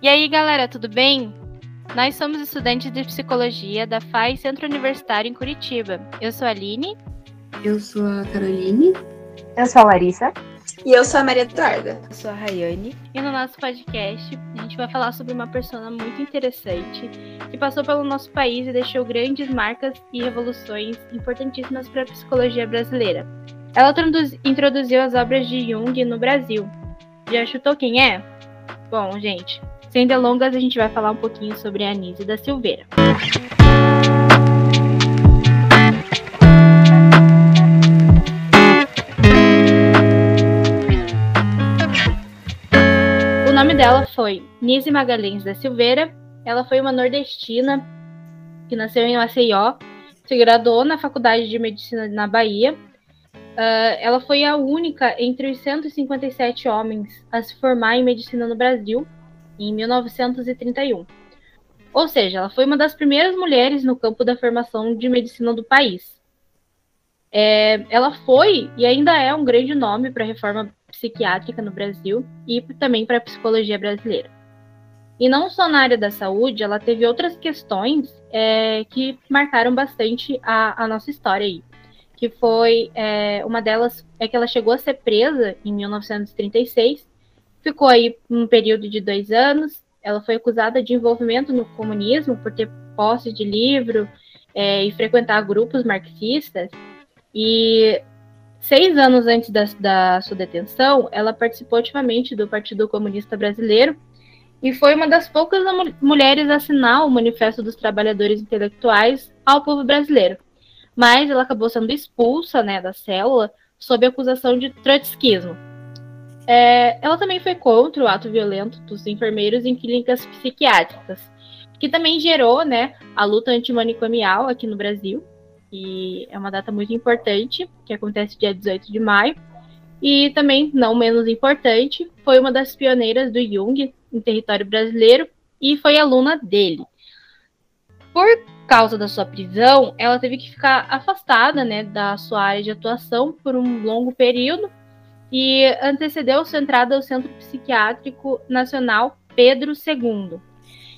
E aí, galera, tudo bem? Nós somos estudantes de psicologia da FAI Centro Universitário em Curitiba. Eu sou a Aline. Eu sou a Caroline. Eu sou a Larissa. E eu sou a Maria Eduarda. Eu sou a Rayane. E no nosso podcast, a gente vai falar sobre uma pessoa muito interessante que passou pelo nosso país e deixou grandes marcas e revoluções importantíssimas para a psicologia brasileira. Ela introduziu as obras de Jung no Brasil. Já chutou quem é? Bom, gente, sem delongas, a gente vai falar um pouquinho sobre a Anise da Silveira. O nome dela foi Nise Magalhães da Silveira. Ela foi uma nordestina que nasceu em Maceió, se graduou na Faculdade de Medicina na Bahia. Uh, ela foi a única entre os 157 homens a se formar em medicina no Brasil em 1931. Ou seja, ela foi uma das primeiras mulheres no campo da formação de medicina do país. É, ela foi e ainda é um grande nome para a reforma psiquiátrica no Brasil e também para a psicologia brasileira. E não só na área da saúde, ela teve outras questões é, que marcaram bastante a, a, nossa história aí. Que foi é, uma delas é que ela chegou a ser presa em 1936 Ficou aí um período de dois anos. Ela foi acusada de envolvimento no comunismo por ter posse de livro é, e frequentar grupos marxistas. E seis anos antes da, da sua detenção, ela participou ativamente do Partido Comunista Brasileiro e foi uma das poucas mulheres a assinar o Manifesto dos Trabalhadores Intelectuais ao povo brasileiro. Mas ela acabou sendo expulsa né, da célula sob acusação de trotskismo. É, ela também foi contra o ato violento dos enfermeiros em clínicas psiquiátricas, que também gerou né, a luta antimanicomial aqui no Brasil. E é uma data muito importante, que acontece dia 18 de maio. E também, não menos importante, foi uma das pioneiras do Jung em território brasileiro e foi aluna dele. Por causa da sua prisão, ela teve que ficar afastada né, da sua área de atuação por um longo período e antecedeu sua entrada ao Centro Psiquiátrico Nacional Pedro II,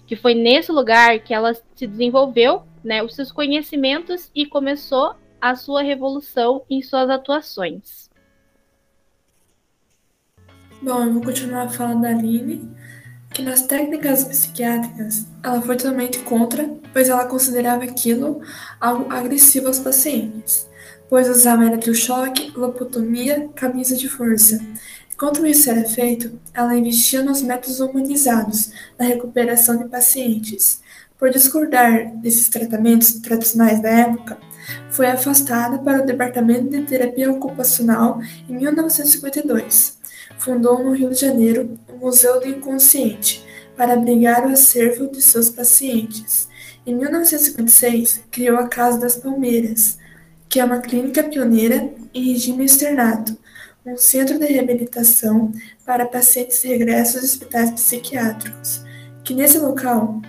que foi nesse lugar que ela se desenvolveu né, os seus conhecimentos e começou a sua revolução em suas atuações. Bom, eu vou continuar falando da Aline, que nas técnicas psiquiátricas ela foi totalmente contra, pois ela considerava aquilo algo agressivo aos pacientes pois usava eletrochoque, lobotomia, camisa de força. Enquanto isso era feito, ela investia nos métodos humanizados na recuperação de pacientes. Por discordar desses tratamentos tradicionais da época, foi afastada para o Departamento de Terapia Ocupacional em 1952. Fundou no Rio de Janeiro o Museu do Inconsciente para abrigar o acervo de seus pacientes. Em 1956, criou a Casa das Palmeiras, que é uma clínica pioneira em regime externato, um centro de reabilitação para pacientes regressos de hospitais psiquiátricos, que nesse local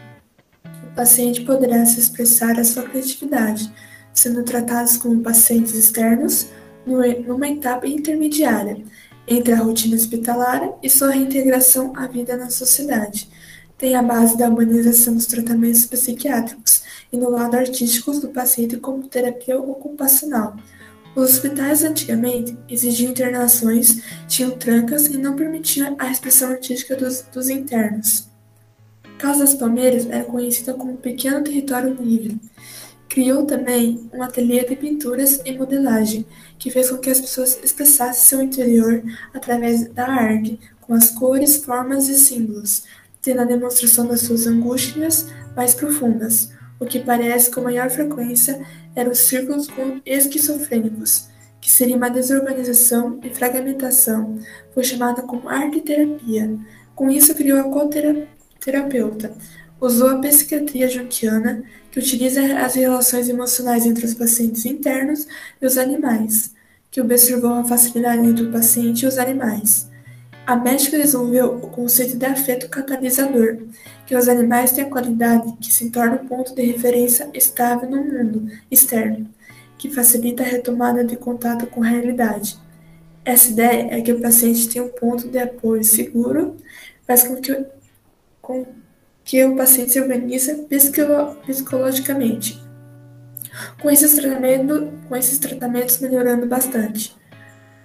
o paciente poderá se expressar a sua criatividade, sendo tratados como pacientes externos numa etapa intermediária entre a rotina hospitalar e sua reintegração à vida na sociedade. Tem a base da humanização dos tratamentos psiquiátricos, e no lado artístico do paciente como terapia ocupacional. Os hospitais antigamente exigiam internações, tinham trancas e não permitiam a expressão artística dos, dos internos. Casa das Palmeiras era conhecida como Pequeno Território Livre. Criou também um ateliê de pinturas e modelagem, que fez com que as pessoas expressassem seu interior através da arte, com as cores, formas e símbolos, tendo a demonstração das suas angústias mais profundas. O que parece com maior frequência eram os círculos esquizofrênicos, que seria uma desorganização e fragmentação, foi chamada como arte-terapia. Com isso, criou a coterapeuta. Usou a psiquiatria junguiana, que utiliza as relações emocionais entre os pacientes internos e os animais, que observou a facilidade entre o paciente e os animais. A médica desenvolveu o conceito de afeto catalisador, que os animais têm a qualidade que se torna um ponto de referência estável no mundo externo, que facilita a retomada de contato com a realidade. Essa ideia é que o paciente tem um ponto de apoio seguro, faz com que com que o paciente se organiza psicologicamente. Com esses, com esses tratamentos melhorando bastante.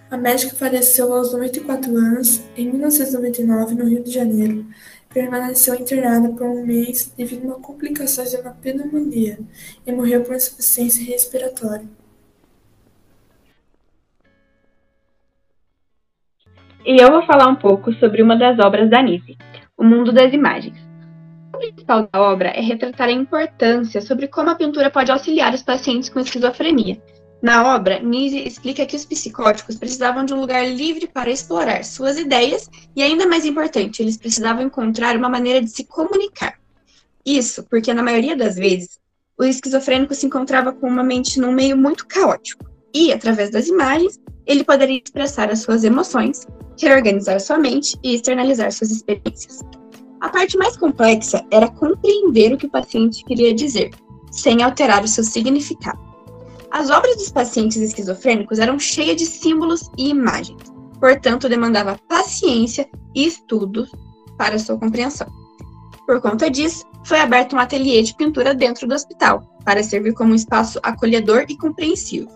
A médica faleceu aos 94 anos, em 1999, no Rio de Janeiro. Permaneceu internada por um mês devido a complicações de uma pneumonia e morreu por insuficiência respiratória. E eu vou falar um pouco sobre uma das obras da Nise, O Mundo das Imagens. Principal da obra é retratar a importância sobre como a pintura pode auxiliar os pacientes com esquizofrenia. Na obra, Nise explica que os psicóticos precisavam de um lugar livre para explorar suas ideias e, ainda mais importante, eles precisavam encontrar uma maneira de se comunicar. Isso porque, na maioria das vezes, o esquizofrênico se encontrava com uma mente num meio muito caótico e, através das imagens, ele poderia expressar as suas emoções, reorganizar sua mente e externalizar suas experiências. A parte mais complexa era compreender o que o paciente queria dizer, sem alterar o seu significado. As obras dos pacientes esquizofrênicos eram cheias de símbolos e imagens, portanto, demandava paciência e estudos para sua compreensão. Por conta disso, foi aberto um ateliê de pintura dentro do hospital, para servir como um espaço acolhedor e compreensivo.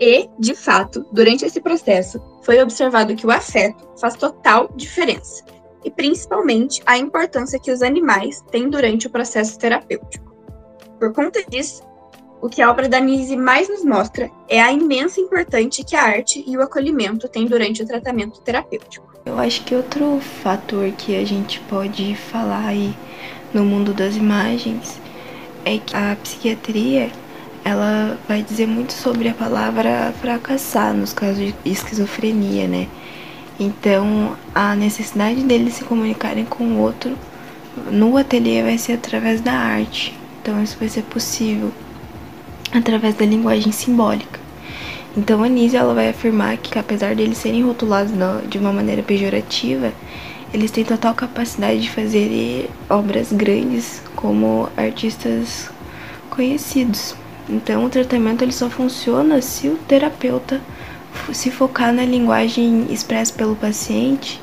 E, de fato, durante esse processo, foi observado que o afeto faz total diferença, e principalmente a importância que os animais têm durante o processo terapêutico. Por conta disso, o que a obra da Nise mais nos mostra é a imensa importância que a arte e o acolhimento têm durante o tratamento terapêutico. Eu acho que outro fator que a gente pode falar aí no mundo das imagens é que a psiquiatria ela vai dizer muito sobre a palavra fracassar nos casos de esquizofrenia, né? Então, a necessidade deles se comunicarem com o outro no ateliê vai ser através da arte. Então, isso vai ser possível através da linguagem simbólica. Então, a Nise ela vai afirmar que, apesar deles serem rotulados de uma maneira pejorativa, eles têm total capacidade de fazer obras grandes como artistas conhecidos. Então, o tratamento ele só funciona se o terapeuta se focar na linguagem expressa pelo paciente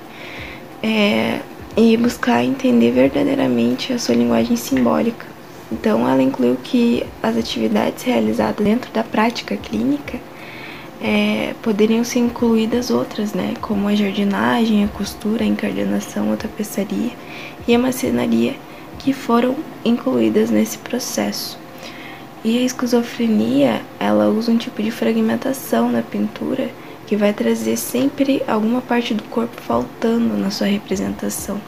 é, e buscar entender verdadeiramente a sua linguagem simbólica. Então, ela incluiu que as atividades realizadas dentro da prática clínica é, poderiam ser incluídas outras, né, como a jardinagem, a costura, a encardenação, a tapeçaria e a macenaria, que foram incluídas nesse processo. E a esquizofrenia, ela usa um tipo de fragmentação na pintura que vai trazer sempre alguma parte do corpo faltando na sua representação.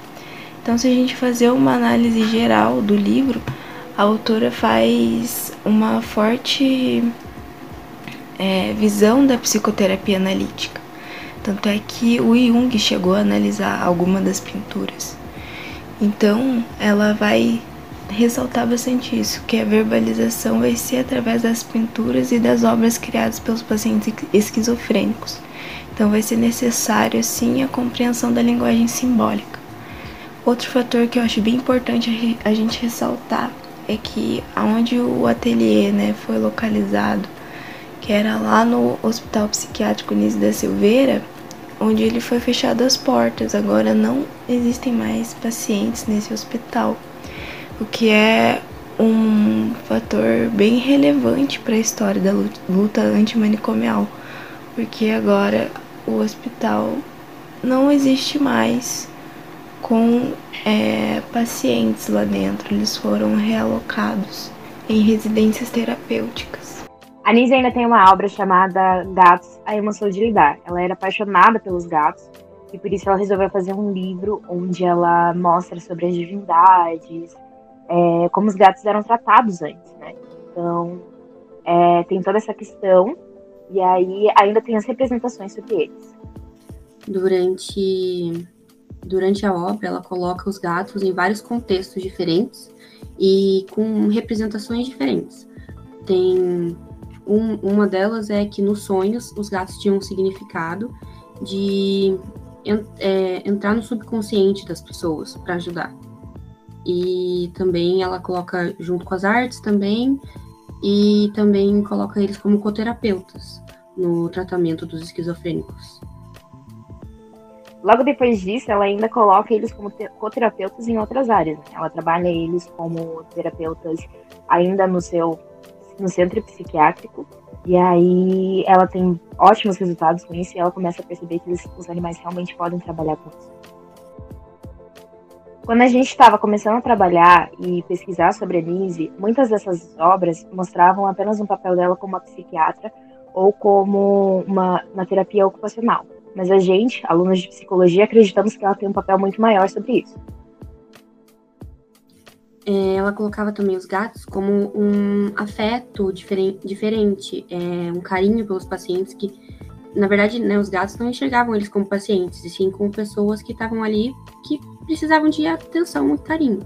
Então, se a gente fazer uma análise geral do livro, a autora faz uma forte é, visão da psicoterapia analítica. Tanto é que o Jung chegou a analisar alguma das pinturas. Então, ela vai ressaltar bastante isso, que a verbalização vai ser através das pinturas e das obras criadas pelos pacientes esquizofrênicos. Então vai ser necessário assim a compreensão da linguagem simbólica. Outro fator que eu acho bem importante a gente ressaltar é que aonde o ateliê, né, foi localizado, que era lá no Hospital Psiquiátrico Nise da Silveira, onde ele foi fechado as portas. Agora não existem mais pacientes nesse hospital o que é um fator bem relevante para a história da luta antimanicomial, porque agora o hospital não existe mais com é, pacientes lá dentro, eles foram realocados em residências terapêuticas. A Nise ainda tem uma obra chamada Gatos, a Emoção de Lidar. Ela era apaixonada pelos gatos e por isso ela resolveu fazer um livro onde ela mostra sobre as divindades, é, como os gatos eram tratados antes, né? Então, é, tem toda essa questão, e aí ainda tem as representações sobre eles. Durante, durante a obra, ela coloca os gatos em vários contextos diferentes e com representações diferentes. Tem um, uma delas é que nos sonhos os gatos tinham um significado de é, entrar no subconsciente das pessoas para ajudar e também ela coloca junto com as artes também e também coloca eles como coterapeutas no tratamento dos esquizofrênicos. Logo depois disso, ela ainda coloca eles como coterapeutas em outras áreas. Né? Ela trabalha eles como terapeutas ainda no seu no centro psiquiátrico. E aí ela tem ótimos resultados com isso e ela começa a perceber que os animais realmente podem trabalhar com isso. Quando a gente estava começando a trabalhar e pesquisar sobre a Lise, muitas dessas obras mostravam apenas um papel dela como uma psiquiatra ou como uma, uma terapia ocupacional. Mas a gente, alunos de psicologia, acreditamos que ela tem um papel muito maior sobre isso. É, ela colocava também os gatos como um afeto diferente, diferente é, um carinho pelos pacientes que, na verdade, né, os gatos não enxergavam eles como pacientes, e sim como pessoas que estavam ali que precisavam de atenção e carinho.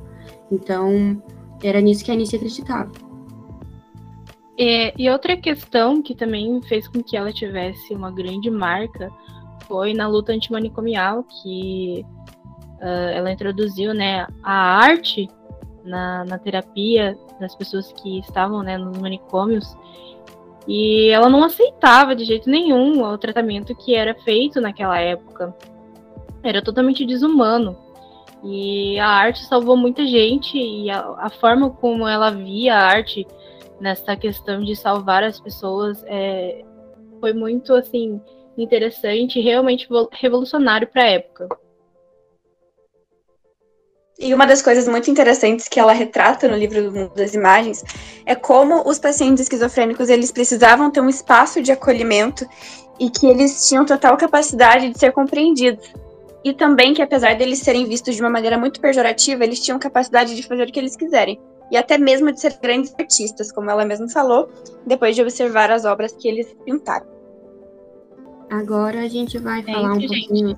Então, era nisso que a Anice acreditava. É, e outra questão que também fez com que ela tivesse uma grande marca foi na luta antimanicomial, que uh, ela introduziu né, a arte na, na terapia das pessoas que estavam né, nos manicômios. E ela não aceitava de jeito nenhum o tratamento que era feito naquela época. Era totalmente desumano. E a arte salvou muita gente e a, a forma como ela via a arte nessa questão de salvar as pessoas é, foi muito assim interessante realmente revolucionário para a época. E uma das coisas muito interessantes que ela retrata no livro do Mundo das Imagens é como os pacientes esquizofrênicos eles precisavam ter um espaço de acolhimento e que eles tinham total capacidade de ser compreendidos e também que, apesar deles serem vistos de uma maneira muito pejorativa, eles tinham capacidade de fazer o que eles quiserem. E até mesmo de ser grandes artistas, como ela mesma falou, depois de observar as obras que eles pintaram. Agora a gente vai falar um gente. pouquinho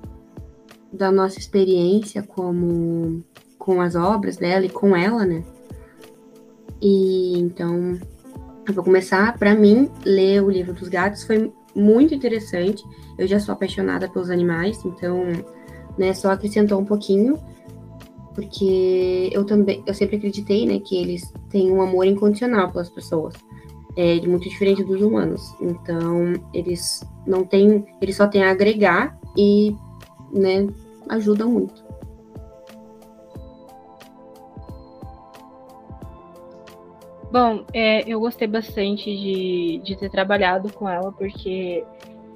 da nossa experiência como com as obras dela e com ela, né? E então eu vou começar. Para mim, ler o livro dos gatos foi muito interessante. Eu já sou apaixonada pelos animais, então né? Só acrescentou um pouquinho, porque eu também, eu sempre acreditei, né, que eles têm um amor incondicional pelas pessoas. É muito diferente dos humanos. Então, eles não têm, eles só têm a agregar e, né, ajudam muito. Bom, é, eu gostei bastante de, de ter trabalhado com ela, porque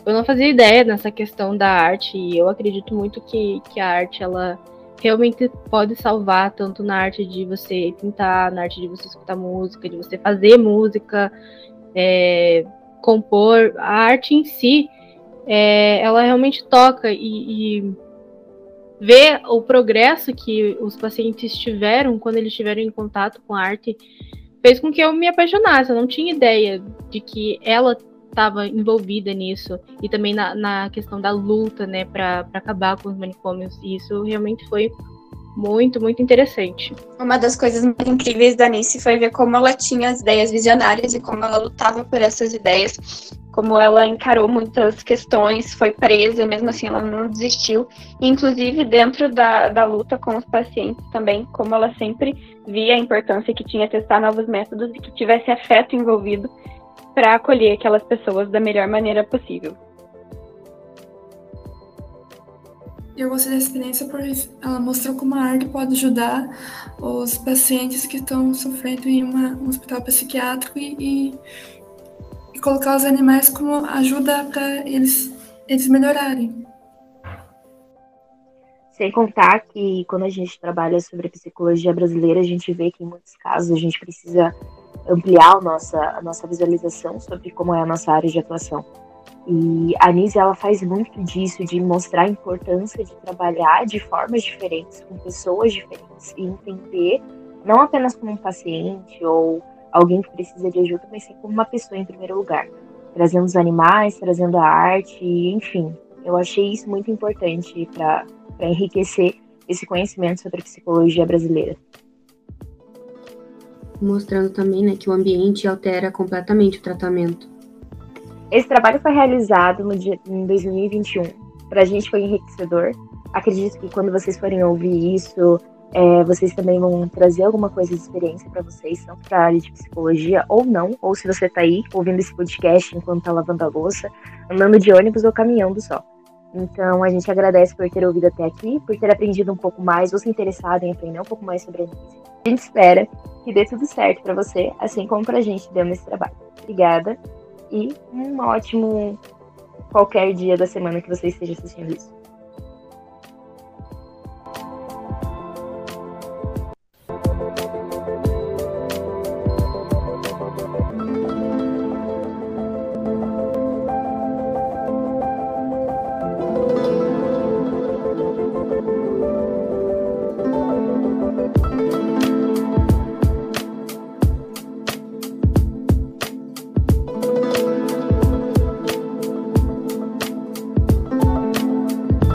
eu não fazia ideia nessa questão da arte e eu acredito muito que, que a arte ela realmente pode salvar tanto na arte de você pintar, na arte de você escutar música, de você fazer música, é, compor. A arte em si, é, ela realmente toca e, e ver o progresso que os pacientes tiveram quando eles estiveram em contato com a arte fez com que eu me apaixonasse. Eu não tinha ideia de que ela estava envolvida nisso e também na, na questão da luta, né, para acabar com os manicômios. E isso realmente foi muito, muito interessante. Uma das coisas mais incríveis da Nice foi ver como ela tinha as ideias visionárias e como ela lutava por essas ideias, como ela encarou muitas questões, foi presa, mesmo assim ela não desistiu. inclusive, dentro da, da luta com os pacientes também, como ela sempre via a importância que tinha testar novos métodos e que tivesse afeto envolvido para acolher aquelas pessoas da melhor maneira possível. Eu gostei da experiência porque ela mostrou como a arte pode ajudar os pacientes que estão sofrendo em uma, um hospital psiquiátrico e, e, e colocar os animais como ajuda para eles, eles melhorarem. Sem contar que quando a gente trabalha sobre a psicologia brasileira, a gente vê que em muitos casos a gente precisa ampliar a nossa, a nossa visualização sobre como é a nossa área de atuação. E a Nise, ela faz muito disso, de mostrar a importância de trabalhar de formas diferentes, com pessoas diferentes, e entender, não apenas como um paciente ou alguém que precisa de ajuda, mas sim como uma pessoa em primeiro lugar. Trazendo os animais, trazendo a arte, enfim. Eu achei isso muito importante para enriquecer esse conhecimento sobre a psicologia brasileira mostrando também né, que o ambiente altera completamente o tratamento. Esse trabalho foi realizado no dia, em 2021. Para a gente foi enriquecedor. Acredito que quando vocês forem ouvir isso, é, vocês também vão trazer alguma coisa de experiência para vocês, tanto para a área de psicologia ou não, ou se você está aí ouvindo esse podcast enquanto está lavando a louça, andando de ônibus ou caminhando só. Então, a gente agradece por ter ouvido até aqui, por ter aprendido um pouco mais, ou se interessado em aprender um pouco mais sobre a análise. A gente espera que dê tudo certo para você, assim como para a gente deu nesse trabalho. Obrigada e um ótimo qualquer dia da semana que você esteja assistindo isso.